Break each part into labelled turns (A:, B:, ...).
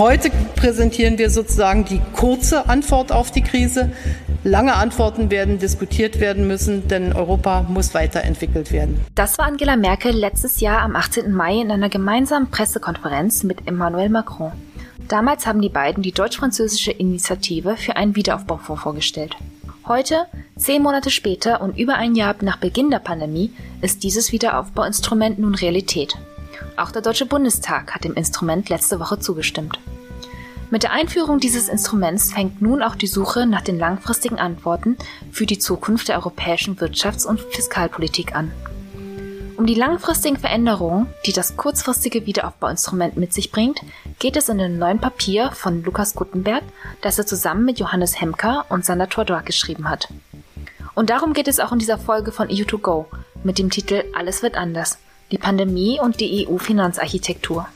A: Heute präsentieren wir sozusagen die kurze Antwort auf die Krise. Lange Antworten werden diskutiert werden müssen, denn Europa muss weiterentwickelt werden.
B: Das war Angela Merkel letztes Jahr am 18. Mai in einer gemeinsamen Pressekonferenz mit Emmanuel Macron. Damals haben die beiden die deutsch-französische Initiative für einen Wiederaufbaufonds vorgestellt. Heute, zehn Monate später und über ein Jahr nach Beginn der Pandemie, ist dieses Wiederaufbauinstrument nun Realität. Auch der Deutsche Bundestag hat dem Instrument letzte Woche zugestimmt. Mit der Einführung dieses Instruments fängt nun auch die Suche nach den langfristigen Antworten für die Zukunft der europäischen Wirtschafts- und Fiskalpolitik an. Um die langfristigen Veränderungen, die das kurzfristige Wiederaufbauinstrument mit sich bringt, geht es in dem neuen Papier von Lukas Guttenberg, das er zusammen mit Johannes Hemker und Sander Tordor geschrieben hat. Und darum geht es auch in dieser Folge von EU2Go mit dem Titel Alles wird anders. Die Pandemie und die EU-Finanzarchitektur.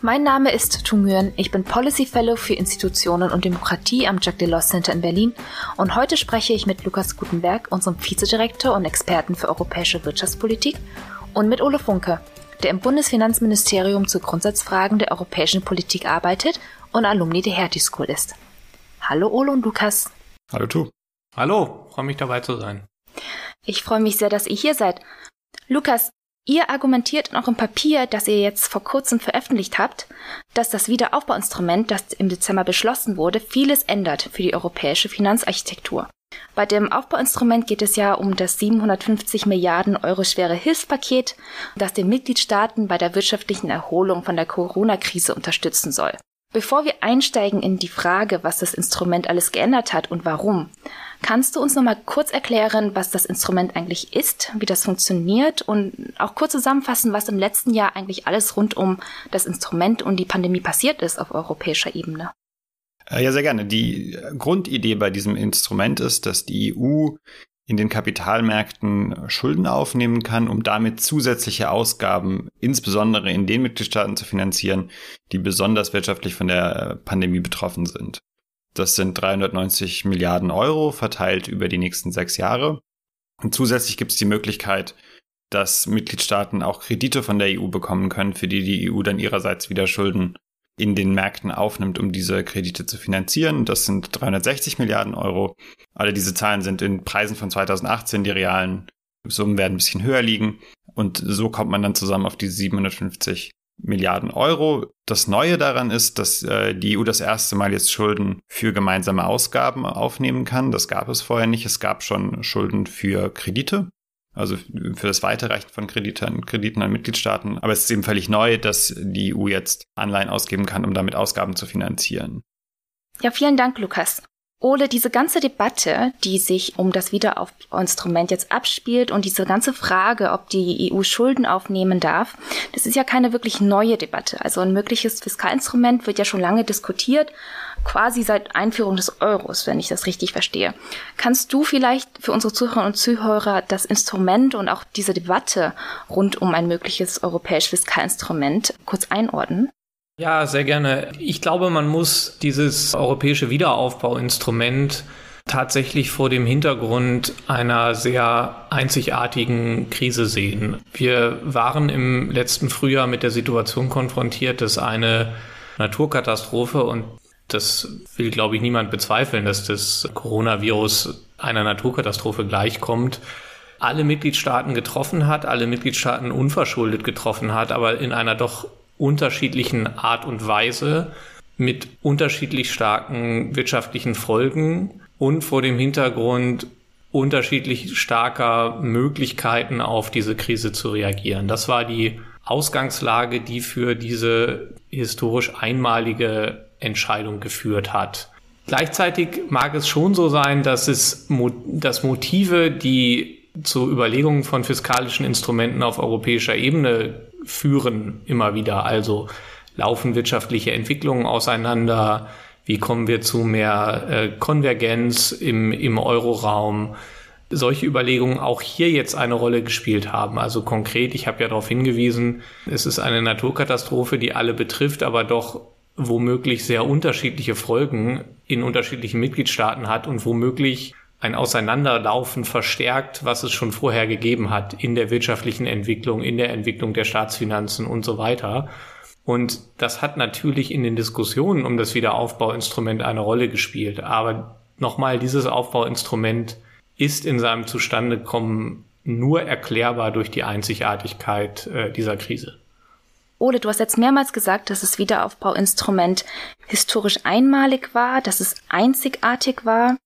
B: Mein Name ist Tung Nguyen, ich bin Policy Fellow für Institutionen und Demokratie am Jacques Delors Center in Berlin und heute spreche ich mit Lukas Gutenberg, unserem Vizedirektor und Experten für europäische Wirtschaftspolitik und mit Ole Funke, der im Bundesfinanzministerium zu Grundsatzfragen der europäischen Politik arbeitet und Alumni der Hertie School ist. Hallo Ole und Lukas.
C: Hallo Tu.
D: Hallo, freue mich dabei zu sein.
B: Ich freue mich sehr, dass ihr hier seid. Lukas, Ihr argumentiert in eurem Papier, das ihr jetzt vor kurzem veröffentlicht habt, dass das Wiederaufbauinstrument, das im Dezember beschlossen wurde, vieles ändert für die europäische Finanzarchitektur. Bei dem Aufbauinstrument geht es ja um das 750 Milliarden Euro schwere Hilfspaket, das den Mitgliedstaaten bei der wirtschaftlichen Erholung von der Corona-Krise unterstützen soll. Bevor wir einsteigen in die Frage, was das Instrument alles geändert hat und warum, kannst du uns noch mal kurz erklären, was das Instrument eigentlich ist, wie das funktioniert und auch kurz zusammenfassen, was im letzten Jahr eigentlich alles rund um das Instrument und die Pandemie passiert ist auf europäischer Ebene?
C: Äh, ja, sehr gerne. Die Grundidee bei diesem Instrument ist, dass die EU in den Kapitalmärkten Schulden aufnehmen kann, um damit zusätzliche Ausgaben, insbesondere in den Mitgliedstaaten zu finanzieren, die besonders wirtschaftlich von der Pandemie betroffen sind. Das sind 390 Milliarden Euro verteilt über die nächsten sechs Jahre. Und zusätzlich gibt es die Möglichkeit, dass Mitgliedstaaten auch Kredite von der EU bekommen können, für die die EU dann ihrerseits wieder Schulden in den Märkten aufnimmt, um diese Kredite zu finanzieren. Das sind 360 Milliarden Euro. Alle diese Zahlen sind in Preisen von 2018. Die realen Summen werden ein bisschen höher liegen. Und so kommt man dann zusammen auf diese 750 Milliarden Euro. Das Neue daran ist, dass äh, die EU das erste Mal jetzt Schulden für gemeinsame Ausgaben aufnehmen kann. Das gab es vorher nicht. Es gab schon Schulden für Kredite also für das Weiterreichen von Krediten, Krediten an Mitgliedstaaten. Aber es ist eben völlig neu, dass die EU jetzt Anleihen ausgeben kann, um damit Ausgaben zu finanzieren.
B: Ja, vielen Dank, Lukas. Ole, diese ganze Debatte, die sich um das Wiederaufbauinstrument jetzt abspielt und diese ganze Frage, ob die EU Schulden aufnehmen darf, das ist ja keine wirklich neue Debatte. Also ein mögliches Fiskalinstrument wird ja schon lange diskutiert quasi seit Einführung des Euros, wenn ich das richtig verstehe. Kannst du vielleicht für unsere Zuhörerinnen und Zuhörer das Instrument und auch diese Debatte rund um ein mögliches europäisches Fiskalinstrument kurz einordnen?
D: Ja, sehr gerne. Ich glaube, man muss dieses europäische Wiederaufbauinstrument tatsächlich vor dem Hintergrund einer sehr einzigartigen Krise sehen. Wir waren im letzten Frühjahr mit der Situation konfrontiert, dass eine Naturkatastrophe und das will, glaube ich, niemand bezweifeln, dass das Coronavirus einer Naturkatastrophe gleichkommt, alle Mitgliedstaaten getroffen hat, alle Mitgliedstaaten unverschuldet getroffen hat, aber in einer doch unterschiedlichen Art und Weise mit unterschiedlich starken wirtschaftlichen Folgen und vor dem Hintergrund unterschiedlich starker Möglichkeiten auf diese Krise zu reagieren. Das war die Ausgangslage, die für diese historisch einmalige Entscheidung geführt hat. Gleichzeitig mag es schon so sein, dass es dass Motive, die zu Überlegungen von fiskalischen Instrumenten auf europäischer Ebene führen, immer wieder. Also laufen wirtschaftliche Entwicklungen auseinander? Wie kommen wir zu mehr äh, Konvergenz im, im Euroraum? Solche Überlegungen auch hier jetzt eine Rolle gespielt haben. Also konkret, ich habe ja darauf hingewiesen, es ist eine Naturkatastrophe, die alle betrifft, aber doch womöglich sehr unterschiedliche Folgen in unterschiedlichen Mitgliedstaaten hat und womöglich ein Auseinanderlaufen verstärkt, was es schon vorher gegeben hat in der wirtschaftlichen Entwicklung, in der Entwicklung der Staatsfinanzen und so weiter. Und das hat natürlich in den Diskussionen um das Wiederaufbauinstrument eine Rolle gespielt. Aber nochmal, dieses Aufbauinstrument ist in seinem Zustandekommen nur erklärbar durch die Einzigartigkeit äh, dieser Krise.
B: Ole, du hast jetzt mehrmals gesagt, dass das Wiederaufbauinstrument historisch einmalig war, dass es einzigartig war.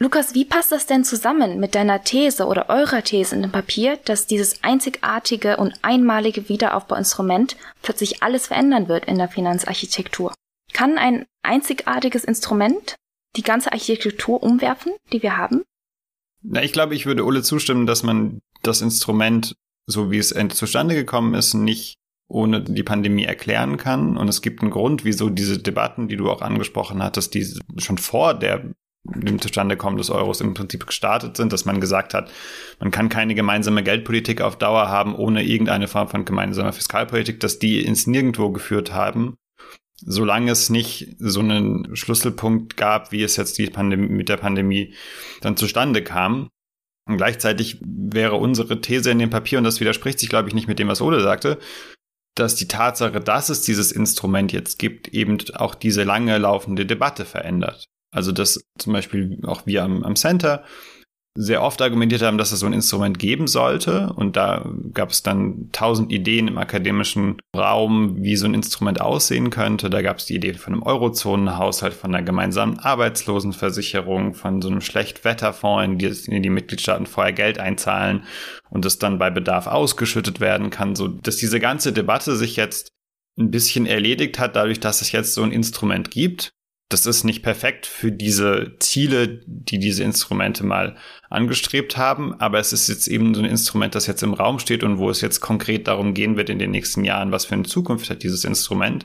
B: Lukas, wie passt das denn zusammen mit deiner These oder eurer These in dem Papier, dass dieses einzigartige und einmalige Wiederaufbauinstrument plötzlich alles verändern wird in der Finanzarchitektur? Kann ein einzigartiges Instrument die ganze Architektur umwerfen, die wir haben?
C: Na, ich glaube, ich würde Ole zustimmen, dass man das Instrument, so wie es zustande gekommen ist, nicht ohne die Pandemie erklären kann. Und es gibt einen Grund, wieso diese Debatten, die du auch angesprochen hattest, die schon vor der dem Zustandekommen des Euros im Prinzip gestartet sind, dass man gesagt hat, man kann keine gemeinsame Geldpolitik auf Dauer haben ohne irgendeine Form von gemeinsamer Fiskalpolitik, dass die ins Nirgendwo geführt haben, solange es nicht so einen Schlüsselpunkt gab, wie es jetzt die Pandemie, mit der Pandemie dann zustande kam. Und gleichzeitig wäre unsere These in dem Papier, und das widerspricht sich, glaube ich, nicht mit dem, was Ole sagte, dass die Tatsache, dass es dieses Instrument jetzt gibt, eben auch diese lange laufende Debatte verändert. Also dass zum Beispiel auch wir am, am Center sehr oft argumentiert haben, dass es so ein Instrument geben sollte. Und da gab es dann tausend Ideen im akademischen Raum, wie so ein Instrument aussehen könnte. Da gab es die Idee von einem Eurozonenhaushalt, von einer gemeinsamen Arbeitslosenversicherung, von so einem Schlechtwetterfonds, in in die Mitgliedstaaten vorher Geld einzahlen und das dann bei Bedarf ausgeschüttet werden kann. So, dass diese ganze Debatte sich jetzt ein bisschen erledigt hat, dadurch, dass es jetzt so ein Instrument gibt das ist nicht perfekt für diese Ziele, die diese Instrumente mal angestrebt haben, aber es ist jetzt eben so ein Instrument, das jetzt im Raum steht und wo es jetzt konkret darum gehen wird in den nächsten Jahren, was für eine Zukunft hat dieses Instrument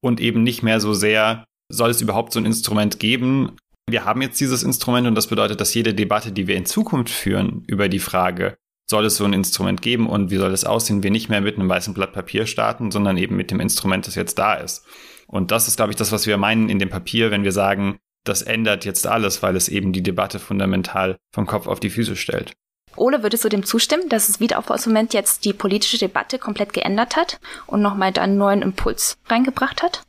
C: und eben nicht mehr so sehr, soll es überhaupt so ein Instrument geben? Wir haben jetzt dieses Instrument und das bedeutet, dass jede Debatte, die wir in Zukunft führen über die Frage, soll es so ein Instrument geben und wie soll es aussehen, wir nicht mehr mit einem weißen Blatt Papier starten, sondern eben mit dem Instrument, das jetzt da ist. Und das ist, glaube ich, das, was wir meinen in dem Papier, wenn wir sagen, das ändert jetzt alles, weil es eben die Debatte fundamental vom Kopf auf die Füße stellt.
B: Ole, würdest du dem zustimmen, dass das Wiederaufbauinstrument jetzt die politische Debatte komplett geändert hat und nochmal da einen neuen Impuls reingebracht hat?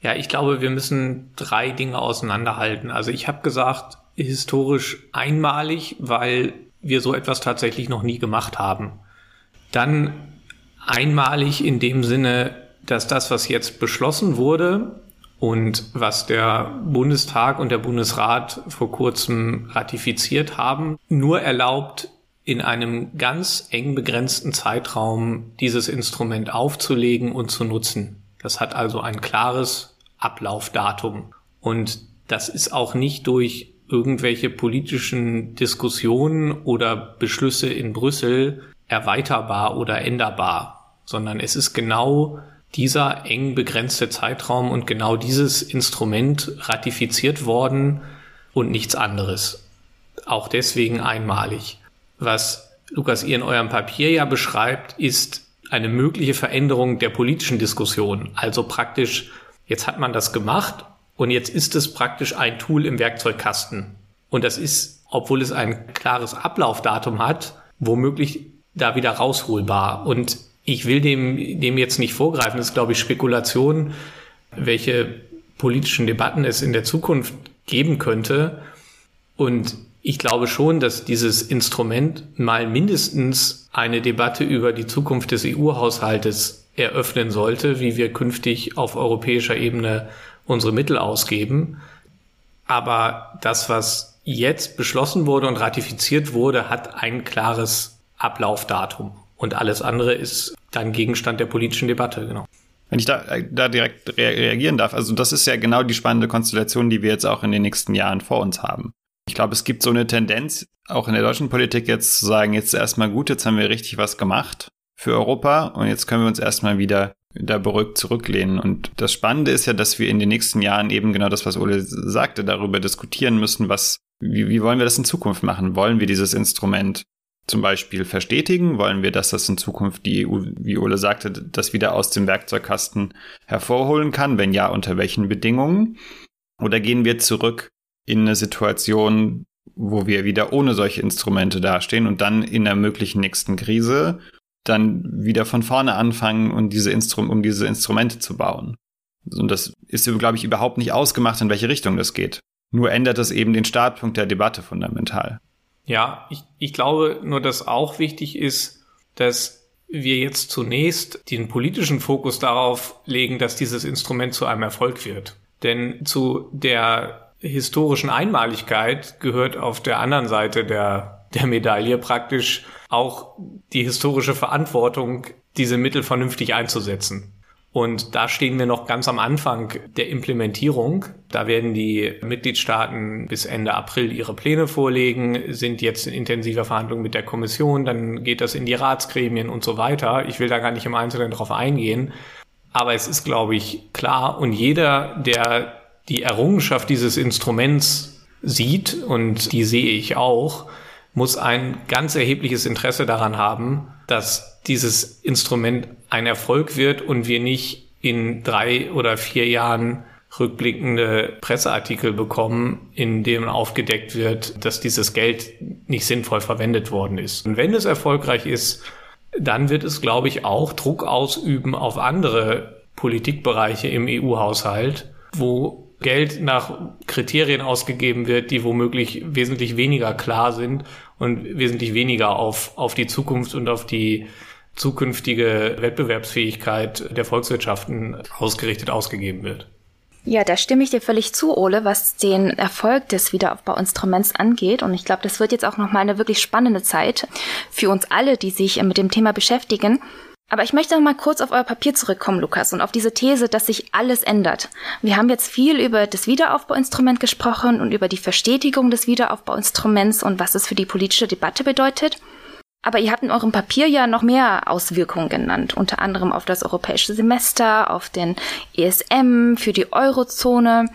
D: Ja, ich glaube, wir müssen drei Dinge auseinanderhalten. Also ich habe gesagt, historisch einmalig, weil wir so etwas tatsächlich noch nie gemacht haben. Dann einmalig in dem Sinne, dass das, was jetzt beschlossen wurde und was der Bundestag und der Bundesrat vor kurzem ratifiziert haben, nur erlaubt, in einem ganz eng begrenzten Zeitraum dieses Instrument aufzulegen und zu nutzen. Das hat also ein klares Ablaufdatum. Und das ist auch nicht durch irgendwelche politischen Diskussionen oder Beschlüsse in Brüssel erweiterbar oder änderbar, sondern es ist genau dieser eng begrenzte Zeitraum und genau dieses Instrument ratifiziert worden und nichts anderes. Auch deswegen einmalig. Was Lukas ihr in eurem Papier ja beschreibt, ist eine mögliche Veränderung der politischen Diskussion. Also praktisch, jetzt hat man das gemacht und jetzt ist es praktisch ein Tool im Werkzeugkasten. Und das ist, obwohl es ein klares Ablaufdatum hat, womöglich da wieder rausholbar. Und ich will dem, dem jetzt nicht vorgreifen. Das ist, glaube ich, Spekulation, welche politischen Debatten es in der Zukunft geben könnte. Und ich glaube schon, dass dieses Instrument mal mindestens eine Debatte über die Zukunft des EU-Haushaltes eröffnen sollte, wie wir künftig auf europäischer Ebene unsere Mittel ausgeben. Aber das, was jetzt beschlossen wurde und ratifiziert wurde, hat ein klares Ablaufdatum. Und alles andere ist dann Gegenstand der politischen Debatte, genau.
C: Wenn ich da, da direkt reagieren darf, also das ist ja genau die spannende Konstellation, die wir jetzt auch in den nächsten Jahren vor uns haben. Ich glaube, es gibt so eine Tendenz, auch in der deutschen Politik jetzt zu sagen, jetzt erstmal gut, jetzt haben wir richtig was gemacht für Europa und jetzt können wir uns erstmal wieder da beruhigt zurücklehnen. Und das Spannende ist ja, dass wir in den nächsten Jahren eben genau das, was Ole sagte, darüber diskutieren müssen, was, wie, wie wollen wir das in Zukunft machen? Wollen wir dieses Instrument zum Beispiel verstetigen? Wollen wir, dass das in Zukunft die EU, wie Ole sagte, das wieder aus dem Werkzeugkasten hervorholen kann? Wenn ja, unter welchen Bedingungen? Oder gehen wir zurück in eine Situation, wo wir wieder ohne solche Instrumente dastehen und dann in einer möglichen nächsten Krise dann wieder von vorne anfangen und diese Instru um diese Instrumente zu bauen. Und das ist, glaube ich, überhaupt nicht ausgemacht, in welche Richtung das geht. Nur ändert es eben den Startpunkt der Debatte fundamental.
D: Ja, ich, ich glaube nur, dass auch wichtig ist, dass wir jetzt zunächst den politischen Fokus darauf legen, dass dieses Instrument zu einem Erfolg wird. Denn zu der historischen Einmaligkeit gehört auf der anderen Seite der, der Medaille praktisch auch die historische Verantwortung, diese Mittel vernünftig einzusetzen. Und da stehen wir noch ganz am Anfang der Implementierung. Da werden die Mitgliedstaaten bis Ende April ihre Pläne vorlegen, sind jetzt in intensiver Verhandlung mit der Kommission, dann geht das in die Ratsgremien und so weiter. Ich will da gar nicht im Einzelnen drauf eingehen. Aber es ist, glaube ich, klar und jeder, der die Errungenschaft dieses Instruments sieht, und die sehe ich auch, muss ein ganz erhebliches Interesse daran haben, dass dieses Instrument ein Erfolg wird und wir nicht in drei oder vier Jahren rückblickende Presseartikel bekommen, in dem aufgedeckt wird, dass dieses Geld nicht sinnvoll verwendet worden ist. Und wenn es erfolgreich ist, dann wird es, glaube ich, auch Druck ausüben auf andere Politikbereiche im EU-Haushalt, wo Geld nach Kriterien ausgegeben wird, die womöglich wesentlich weniger klar sind und wesentlich weniger auf, auf die Zukunft und auf die zukünftige Wettbewerbsfähigkeit der Volkswirtschaften ausgerichtet ausgegeben wird.
B: Ja, da stimme ich dir völlig zu, Ole, was den Erfolg des Wiederaufbauinstruments angeht. Und ich glaube, das wird jetzt auch nochmal eine wirklich spannende Zeit für uns alle, die sich mit dem Thema beschäftigen. Aber ich möchte noch mal kurz auf euer Papier zurückkommen, Lukas, und auf diese These, dass sich alles ändert. Wir haben jetzt viel über das Wiederaufbauinstrument gesprochen und über die Verstetigung des Wiederaufbauinstruments und was es für die politische Debatte bedeutet. Aber ihr habt in eurem Papier ja noch mehr Auswirkungen genannt, unter anderem auf das europäische Semester, auf den ESM, für die Eurozone.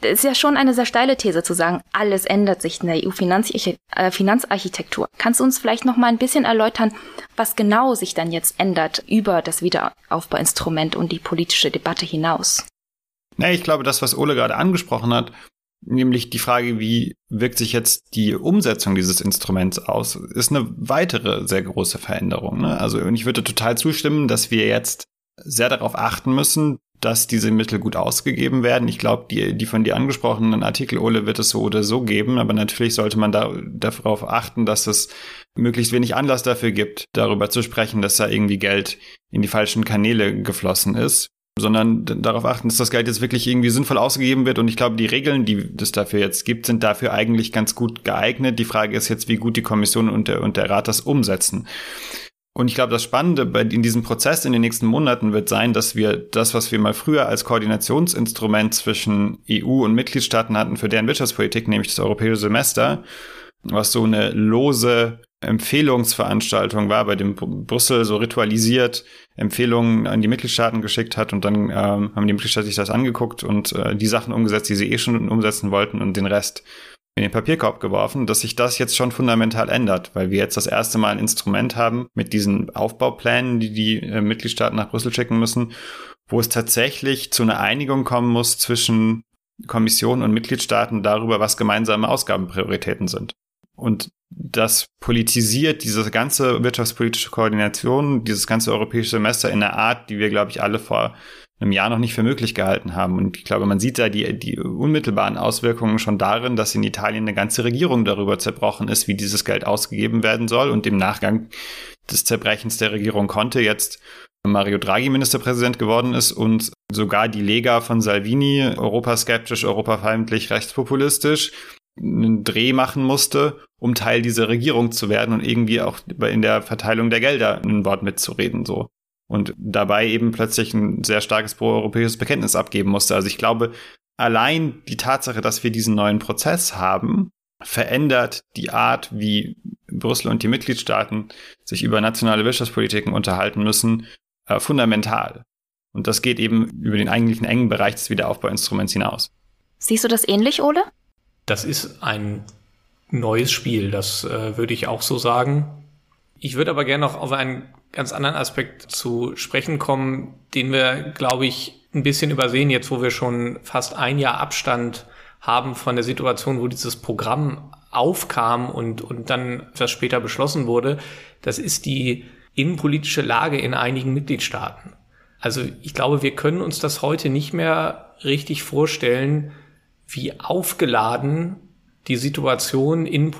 B: Das ist ja schon eine sehr steile These zu sagen, alles ändert sich in der EU-Finanzarchitektur. Kannst du uns vielleicht noch mal ein bisschen erläutern, was genau sich dann jetzt ändert über das Wiederaufbauinstrument und die politische Debatte hinaus?
C: Na, ich glaube, das, was Ole gerade angesprochen hat, nämlich die Frage, wie wirkt sich jetzt die Umsetzung dieses Instruments aus, ist eine weitere sehr große Veränderung. Ne? Also und ich würde total zustimmen, dass wir jetzt sehr darauf achten müssen, dass diese Mittel gut ausgegeben werden. Ich glaube, die, die von dir angesprochenen Artikel, Ole, wird es so oder so geben, aber natürlich sollte man da darauf achten, dass es möglichst wenig Anlass dafür gibt, darüber zu sprechen, dass da irgendwie Geld in die falschen Kanäle geflossen ist sondern darauf achten, dass das Geld jetzt wirklich irgendwie sinnvoll ausgegeben wird. Und ich glaube, die Regeln, die es dafür jetzt gibt, sind dafür eigentlich ganz gut geeignet. Die Frage ist jetzt, wie gut die Kommission und der, und der Rat das umsetzen. Und ich glaube, das Spannende bei, in diesem Prozess in den nächsten Monaten wird sein, dass wir das, was wir mal früher als Koordinationsinstrument zwischen EU und Mitgliedstaaten hatten für deren Wirtschaftspolitik, nämlich das europäische Semester, was so eine lose Empfehlungsveranstaltung war, bei dem Brüssel so ritualisiert Empfehlungen an die Mitgliedstaaten geschickt hat und dann ähm, haben die Mitgliedstaaten sich das angeguckt und äh, die Sachen umgesetzt, die sie eh schon umsetzen wollten und den Rest in den Papierkorb geworfen, dass sich das jetzt schon fundamental ändert, weil wir jetzt das erste Mal ein Instrument haben mit diesen Aufbauplänen, die die äh, Mitgliedstaaten nach Brüssel schicken müssen, wo es tatsächlich zu einer Einigung kommen muss zwischen Kommission und Mitgliedstaaten darüber, was gemeinsame Ausgabenprioritäten sind. Und das politisiert diese ganze wirtschaftspolitische Koordination, dieses ganze europäische Semester in einer Art, die wir, glaube ich, alle vor einem Jahr noch nicht für möglich gehalten haben. Und ich glaube, man sieht da die, die unmittelbaren Auswirkungen schon darin, dass in Italien eine ganze Regierung darüber zerbrochen ist, wie dieses Geld ausgegeben werden soll. Und im Nachgang des Zerbrechens der Regierung konnte jetzt Mario Draghi Ministerpräsident geworden ist und sogar die Lega von Salvini, europaskeptisch, europafeindlich, rechtspopulistisch, einen Dreh machen musste, um Teil dieser Regierung zu werden und irgendwie auch in der Verteilung der Gelder ein Wort mitzureden, so. Und dabei eben plötzlich ein sehr starkes proeuropäisches Bekenntnis abgeben musste. Also ich glaube, allein die Tatsache, dass wir diesen neuen Prozess haben, verändert die Art, wie Brüssel und die Mitgliedstaaten sich über nationale Wirtschaftspolitiken unterhalten müssen, äh, fundamental. Und das geht eben über den eigentlichen engen Bereich des Wiederaufbauinstruments hinaus.
B: Siehst du das ähnlich, Ole?
D: Das ist ein neues Spiel, das äh, würde ich auch so sagen. Ich würde aber gerne noch auf einen ganz anderen Aspekt zu sprechen kommen, den wir, glaube ich, ein bisschen übersehen, jetzt wo wir schon fast ein Jahr Abstand haben von der Situation, wo dieses Programm aufkam und, und dann etwas später beschlossen wurde. Das ist die innenpolitische Lage in einigen Mitgliedstaaten. Also ich glaube, wir können uns das heute nicht mehr richtig vorstellen, wie aufgeladen die Situation in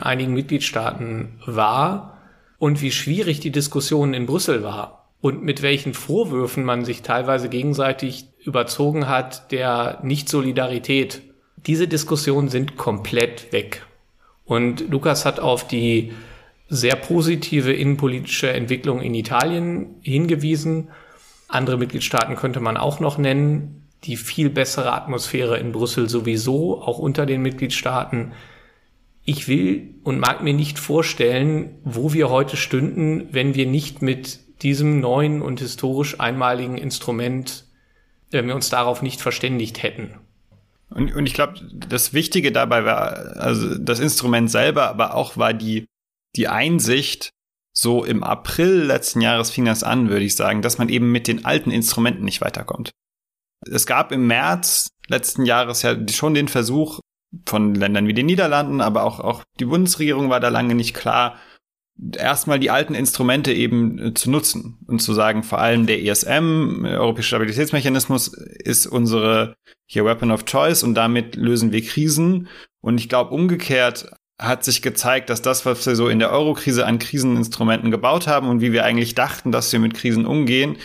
D: einigen Mitgliedstaaten war und wie schwierig die Diskussion in Brüssel war und mit welchen Vorwürfen man sich teilweise gegenseitig überzogen hat der Nicht-Solidarität. Diese Diskussionen sind komplett weg. Und Lukas hat auf die sehr positive innenpolitische Entwicklung in Italien hingewiesen. Andere Mitgliedstaaten könnte man auch noch nennen. Die viel bessere Atmosphäre in Brüssel sowieso, auch unter den Mitgliedstaaten. Ich will und mag mir nicht vorstellen, wo wir heute stünden, wenn wir nicht mit diesem neuen und historisch einmaligen Instrument, wenn wir uns darauf nicht verständigt hätten.
C: Und, und ich glaube, das Wichtige dabei war, also das Instrument selber, aber auch war die, die Einsicht, so im April letzten Jahres fing das an, würde ich sagen, dass man eben mit den alten Instrumenten nicht weiterkommt. Es gab im März letzten Jahres ja schon den Versuch von Ländern wie den Niederlanden, aber auch, auch die Bundesregierung war da lange nicht klar, erstmal die alten Instrumente eben äh, zu nutzen und zu sagen, vor allem der ESM, Europäische Stabilitätsmechanismus, ist unsere hier Weapon of Choice und damit lösen wir Krisen. Und ich glaube, umgekehrt hat sich gezeigt, dass das, was wir so in der Eurokrise an Kriseninstrumenten gebaut haben und wie wir eigentlich dachten, dass wir mit Krisen umgehen,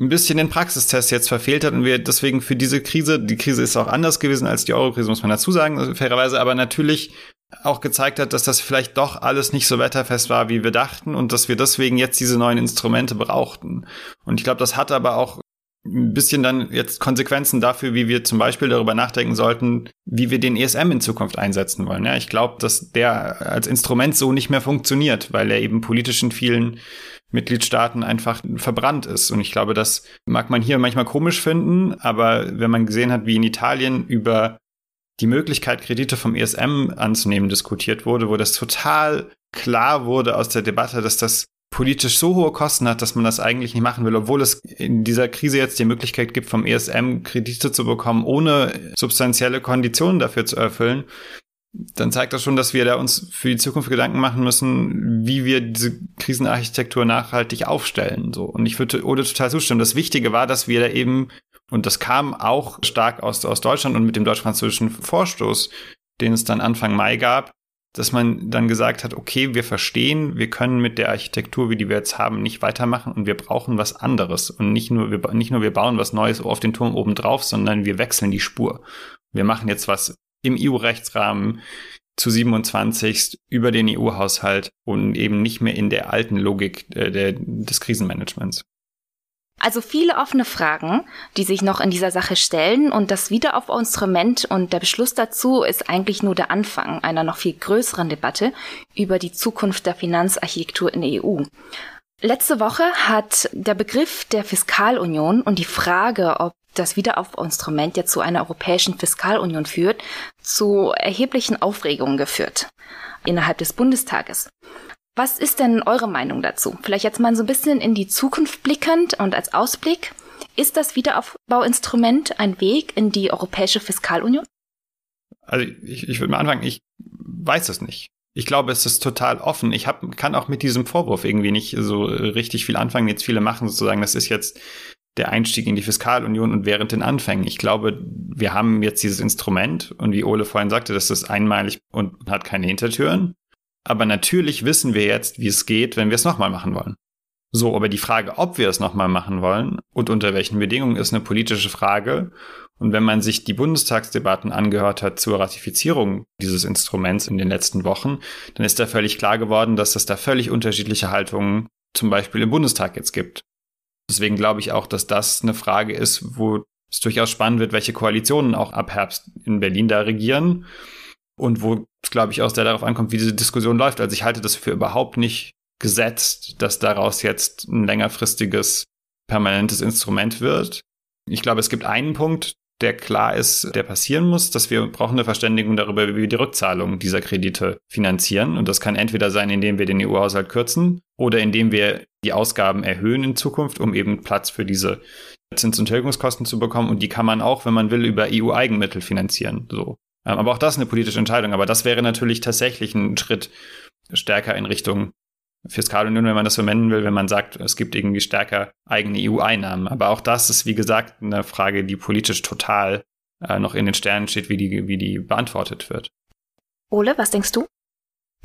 C: ein bisschen den Praxistest jetzt verfehlt hat und wir deswegen für diese Krise, die Krise ist auch anders gewesen als die Eurokrise, muss man dazu sagen, fairerweise, aber natürlich auch gezeigt hat, dass das vielleicht doch alles nicht so wetterfest war, wie wir dachten und dass wir deswegen jetzt diese neuen Instrumente brauchten. Und ich glaube, das hat aber auch ein bisschen dann jetzt Konsequenzen dafür, wie wir zum Beispiel darüber nachdenken sollten, wie wir den ESM in Zukunft einsetzen wollen. Ja, ich glaube, dass der als Instrument so nicht mehr funktioniert, weil er eben politisch in vielen Mitgliedstaaten einfach verbrannt ist. Und ich glaube, das mag man hier manchmal komisch finden, aber wenn man gesehen hat, wie in Italien über die Möglichkeit, Kredite vom ESM anzunehmen, diskutiert wurde, wo das total klar wurde aus der Debatte, dass das politisch so hohe Kosten hat, dass man das eigentlich nicht machen will, obwohl es in dieser Krise jetzt die Möglichkeit gibt, vom ESM Kredite zu bekommen, ohne substanzielle Konditionen dafür zu erfüllen, dann zeigt das schon, dass wir da uns für die Zukunft Gedanken machen müssen, wie wir diese Krisenarchitektur nachhaltig aufstellen. So. Und ich würde Ode total zustimmen. Das Wichtige war, dass wir da eben und das kam auch stark aus, aus Deutschland und mit dem deutsch-französischen Vorstoß, den es dann Anfang Mai gab, dass man dann gesagt hat, okay, wir verstehen, wir können mit der Architektur, wie die wir jetzt haben, nicht weitermachen und wir brauchen was anderes. Und nicht nur, wir, nicht nur wir bauen was Neues auf den Turm oben drauf, sondern wir wechseln die Spur. Wir machen jetzt was im EU-Rechtsrahmen zu 27 über den EU-Haushalt und eben nicht mehr in der alten Logik äh, der, des Krisenmanagements.
B: Also viele offene Fragen, die sich noch in dieser Sache stellen und das Wiederaufbauinstrument und der Beschluss dazu ist eigentlich nur der Anfang einer noch viel größeren Debatte über die Zukunft der Finanzarchitektur in der EU. Letzte Woche hat der Begriff der Fiskalunion und die Frage, ob das Wiederaufbauinstrument jetzt zu einer europäischen Fiskalunion führt, zu erheblichen Aufregungen geführt innerhalb des Bundestages. Was ist denn eure Meinung dazu? Vielleicht jetzt mal so ein bisschen in die Zukunft blickend und als Ausblick. Ist das Wiederaufbauinstrument ein Weg in die Europäische Fiskalunion?
C: Also ich, ich würde mal anfangen, ich weiß es nicht. Ich glaube, es ist total offen. Ich hab, kann auch mit diesem Vorwurf irgendwie nicht so richtig viel anfangen. Jetzt viele machen sozusagen, das ist jetzt der Einstieg in die Fiskalunion und während den Anfängen. Ich glaube, wir haben jetzt dieses Instrument und wie Ole vorhin sagte, das ist einmalig und hat keine Hintertüren. Aber natürlich wissen wir jetzt, wie es geht, wenn wir es nochmal machen wollen. So, aber die Frage, ob wir es nochmal machen wollen und unter welchen Bedingungen, ist eine politische Frage. Und wenn man sich die Bundestagsdebatten angehört hat zur Ratifizierung dieses Instruments in den letzten Wochen, dann ist da völlig klar geworden, dass es da völlig unterschiedliche Haltungen zum Beispiel im Bundestag jetzt gibt. Deswegen glaube ich auch, dass das eine Frage ist, wo es durchaus spannend wird, welche Koalitionen auch ab Herbst in Berlin da regieren und wo es, glaube ich, auch sehr darauf ankommt, wie diese Diskussion läuft. Also ich halte das für überhaupt nicht gesetzt, dass daraus jetzt ein längerfristiges, permanentes Instrument wird. Ich glaube, es gibt einen Punkt, der klar ist, der passieren muss, dass wir brauchen eine Verständigung darüber, wie wir die Rückzahlung dieser Kredite finanzieren. Und das kann entweder sein, indem wir den EU-Haushalt kürzen oder indem wir die Ausgaben erhöhen in Zukunft, um eben Platz für diese Zins- und Tilgungskosten zu bekommen. Und die kann man auch, wenn man will, über EU-Eigenmittel finanzieren. So. Ähm, aber auch das ist eine politische Entscheidung. Aber das wäre natürlich tatsächlich ein Schritt stärker in Richtung Fiskalunion, wenn man das so nennen will, wenn man sagt, es gibt irgendwie stärker eigene EU-Einnahmen. Aber auch das ist, wie gesagt, eine Frage, die politisch total äh, noch in den Sternen steht, wie die, wie die beantwortet wird.
B: Ole, was denkst du?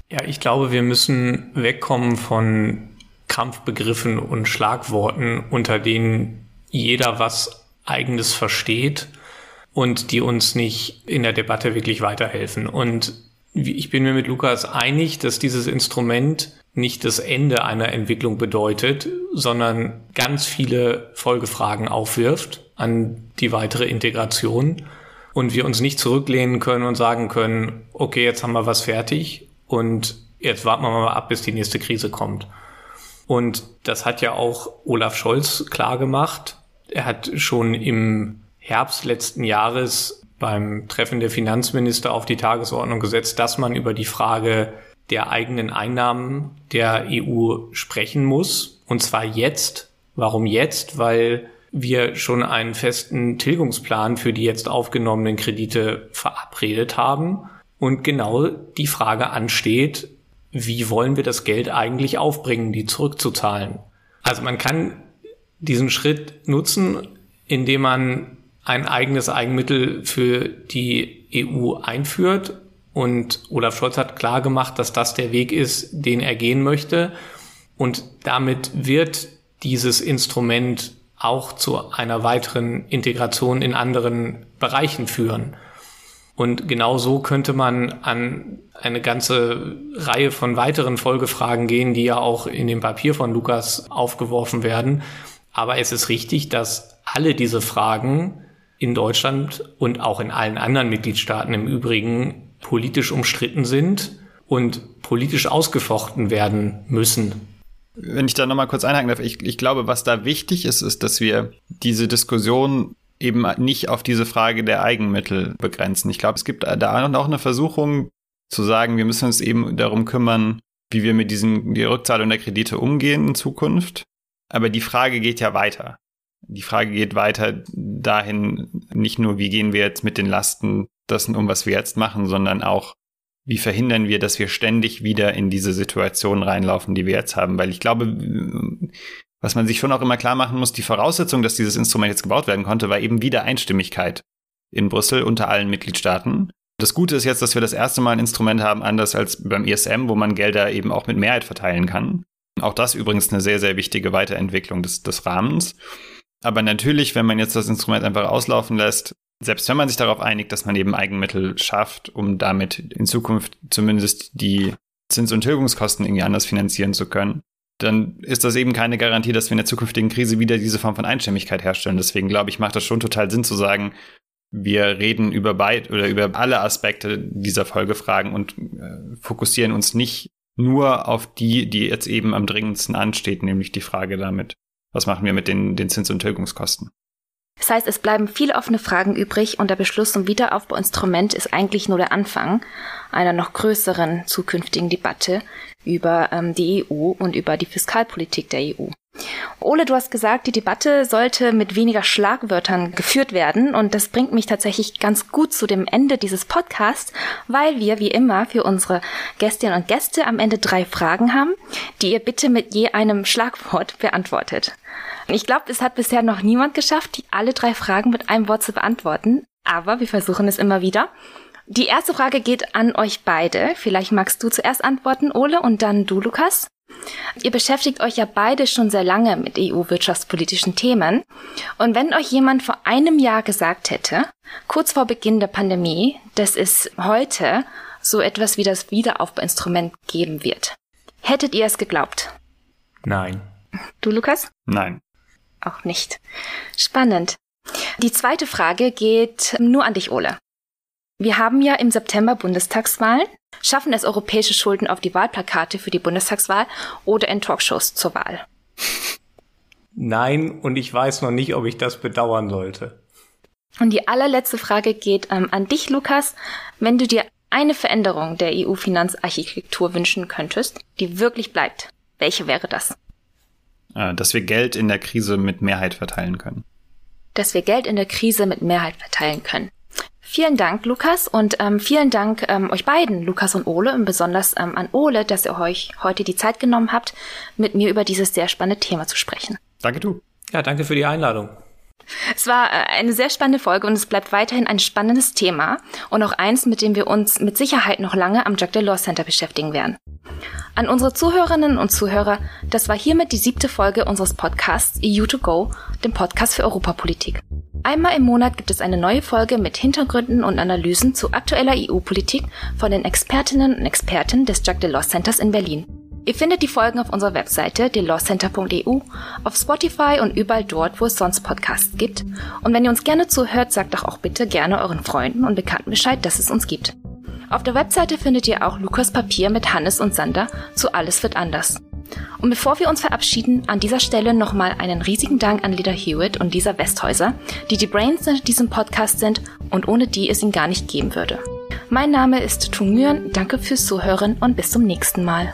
D: Ja, ich glaube, wir müssen wegkommen von Kampfbegriffen und Schlagworten, unter denen jeder was eigenes versteht und die uns nicht in der Debatte wirklich weiterhelfen. Und ich bin mir mit Lukas einig, dass dieses Instrument nicht das Ende einer Entwicklung bedeutet, sondern ganz viele Folgefragen aufwirft an die weitere Integration und wir uns nicht zurücklehnen können und sagen können, okay, jetzt haben wir was fertig und jetzt warten wir mal ab, bis die nächste Krise kommt. Und das hat ja auch Olaf Scholz klar gemacht. Er hat schon im Herbst letzten Jahres beim Treffen der Finanzminister auf die Tagesordnung gesetzt, dass man über die Frage der eigenen Einnahmen der EU sprechen muss. Und zwar jetzt. Warum jetzt? Weil wir schon einen festen Tilgungsplan für die jetzt aufgenommenen Kredite verabredet haben und genau die Frage ansteht, wie wollen wir das Geld eigentlich aufbringen, die zurückzuzahlen? Also man kann diesen Schritt nutzen, indem man ein eigenes Eigenmittel für die EU einführt und Olaf Scholz hat klar gemacht, dass das der Weg ist, den er gehen möchte. Und damit wird dieses Instrument auch zu einer weiteren Integration in anderen Bereichen führen. Und genau so könnte man an eine ganze Reihe von weiteren Folgefragen gehen, die ja auch in dem Papier von Lukas aufgeworfen werden. Aber es ist richtig, dass alle diese Fragen in Deutschland und auch in allen anderen Mitgliedstaaten im Übrigen politisch umstritten sind und politisch ausgefochten werden müssen.
C: Wenn ich da nochmal kurz einhaken darf, ich, ich glaube, was da wichtig ist, ist, dass wir diese Diskussion eben nicht auf diese Frage der Eigenmittel begrenzen. Ich glaube, es gibt da auch eine Versuchung zu sagen, wir müssen uns eben darum kümmern, wie wir mit diesen, die Rückzahlung der Kredite umgehen in Zukunft. Aber die Frage geht ja weiter. Die Frage geht weiter dahin, nicht nur, wie gehen wir jetzt mit den Lasten das um, was wir jetzt machen, sondern auch, wie verhindern wir, dass wir ständig wieder in diese Situation reinlaufen, die wir jetzt haben. Weil ich glaube, was man sich schon auch immer klar machen muss, die Voraussetzung, dass dieses Instrument jetzt gebaut werden konnte, war eben wieder Einstimmigkeit in Brüssel unter allen Mitgliedstaaten. Das Gute ist jetzt, dass wir das erste Mal ein Instrument haben, anders als beim ISM, wo man Gelder eben auch mit Mehrheit verteilen kann. Auch das übrigens eine sehr, sehr wichtige Weiterentwicklung des, des Rahmens. Aber natürlich, wenn man jetzt das Instrument einfach auslaufen lässt, selbst wenn man sich darauf einigt, dass man eben Eigenmittel schafft, um damit in Zukunft zumindest die Zins- und Tilgungskosten irgendwie anders finanzieren zu können, dann ist das eben keine Garantie, dass wir in der zukünftigen Krise wieder diese Form von Einstimmigkeit herstellen. Deswegen glaube ich, macht das schon total Sinn zu sagen, wir reden über beid oder über alle Aspekte dieser Folgefragen und äh, fokussieren uns nicht nur auf die, die jetzt eben am dringendsten ansteht, nämlich die Frage damit, was machen wir mit den, den Zins- und Tilgungskosten.
B: Das heißt, es bleiben viele offene Fragen übrig und der Beschluss zum Wiederaufbauinstrument ist eigentlich nur der Anfang einer noch größeren zukünftigen Debatte über ähm, die EU und über die Fiskalpolitik der EU. Ole, du hast gesagt, die Debatte sollte mit weniger Schlagwörtern geführt werden und das bringt mich tatsächlich ganz gut zu dem Ende dieses Podcasts, weil wir wie immer für unsere Gästinnen und Gäste am Ende drei Fragen haben, die ihr bitte mit je einem Schlagwort beantwortet. Ich glaube, es hat bisher noch niemand geschafft, die alle drei Fragen mit einem Wort zu beantworten, aber wir versuchen es immer wieder. Die erste Frage geht an euch beide. Vielleicht magst du zuerst antworten, Ole, und dann du, Lukas. Ihr beschäftigt euch ja beide schon sehr lange mit EU-wirtschaftspolitischen Themen. Und wenn euch jemand vor einem Jahr gesagt hätte, kurz vor Beginn der Pandemie, dass es heute so etwas wie das Wiederaufbauinstrument geben wird, hättet ihr es geglaubt?
D: Nein.
B: Du, Lukas?
C: Nein
B: auch nicht. Spannend. Die zweite Frage geht nur an dich, Ole. Wir haben ja im September Bundestagswahlen. Schaffen es europäische Schulden auf die Wahlplakate für die Bundestagswahl oder in Talkshows zur Wahl?
D: Nein, und ich weiß noch nicht, ob ich das bedauern sollte.
B: Und die allerletzte Frage geht ähm, an dich, Lukas. Wenn du dir eine Veränderung der EU-Finanzarchitektur wünschen könntest, die wirklich bleibt, welche wäre das?
C: Äh, dass wir Geld in der Krise mit Mehrheit verteilen können.
B: Dass wir Geld in der Krise mit Mehrheit verteilen können. Vielen Dank, Lukas, und ähm, vielen Dank ähm, euch beiden, Lukas und Ole, und besonders ähm, an Ole, dass ihr euch heute die Zeit genommen habt, mit mir über dieses sehr spannende Thema zu sprechen.
C: Danke du.
D: Ja, danke für die Einladung.
B: Es war äh, eine sehr spannende Folge und es bleibt weiterhin ein spannendes Thema und auch eins, mit dem wir uns mit Sicherheit noch lange am Jack Delors Center beschäftigen werden. An unsere Zuhörerinnen und Zuhörer, das war hiermit die siebte Folge unseres Podcasts EU2Go, dem Podcast für Europapolitik. Einmal im Monat gibt es eine neue Folge mit Hintergründen und Analysen zu aktueller EU-Politik von den Expertinnen und Experten des Jack Delors Centers in Berlin. Ihr findet die Folgen auf unserer Webseite delawcenter.eu, auf Spotify und überall dort, wo es sonst Podcasts gibt. Und wenn ihr uns gerne zuhört, sagt doch auch bitte gerne euren Freunden und Bekannten Bescheid, dass es uns gibt. Auf der Webseite findet ihr auch Lukas Papier mit Hannes und Sander zu Alles wird anders. Und bevor wir uns verabschieden, an dieser Stelle nochmal einen riesigen Dank an Lida Hewitt und Lisa Westhäuser, die die Brains in diesem Podcast sind und ohne die es ihn gar nicht geben würde. Mein Name ist Tung Nguyen, danke fürs Zuhören und bis zum nächsten Mal.